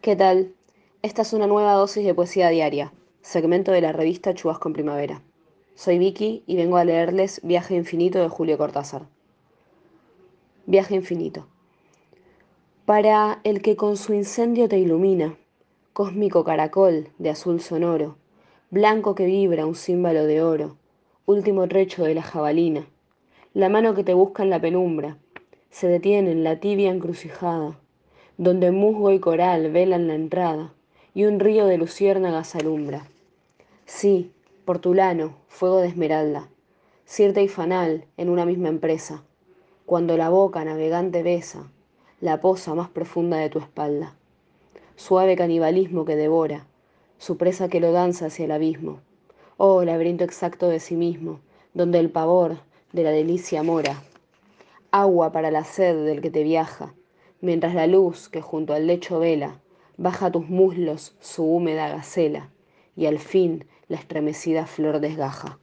¿Qué tal? Esta es una nueva dosis de poesía diaria, segmento de la revista Chubasco en Primavera. Soy Vicky y vengo a leerles Viaje Infinito de Julio Cortázar. Viaje Infinito. Para el que con su incendio te ilumina, cósmico caracol de azul sonoro, blanco que vibra un címbalo de oro, último trecho de la jabalina, la mano que te busca en la penumbra, se detiene en la tibia encrucijada, donde musgo y coral velan la entrada, y un río de luciérnagas alumbra. Sí, portulano, fuego de esmeralda, cierta y fanal en una misma empresa, cuando la boca navegante besa la poza más profunda de tu espalda. Suave canibalismo que devora, su presa que lo danza hacia el abismo. Oh, laberinto exacto de sí mismo, donde el pavor de la delicia mora. Agua para la sed del que te viaja, mientras la luz que junto al lecho vela baja a tus muslos su húmeda gacela y al fin la estremecida flor desgaja.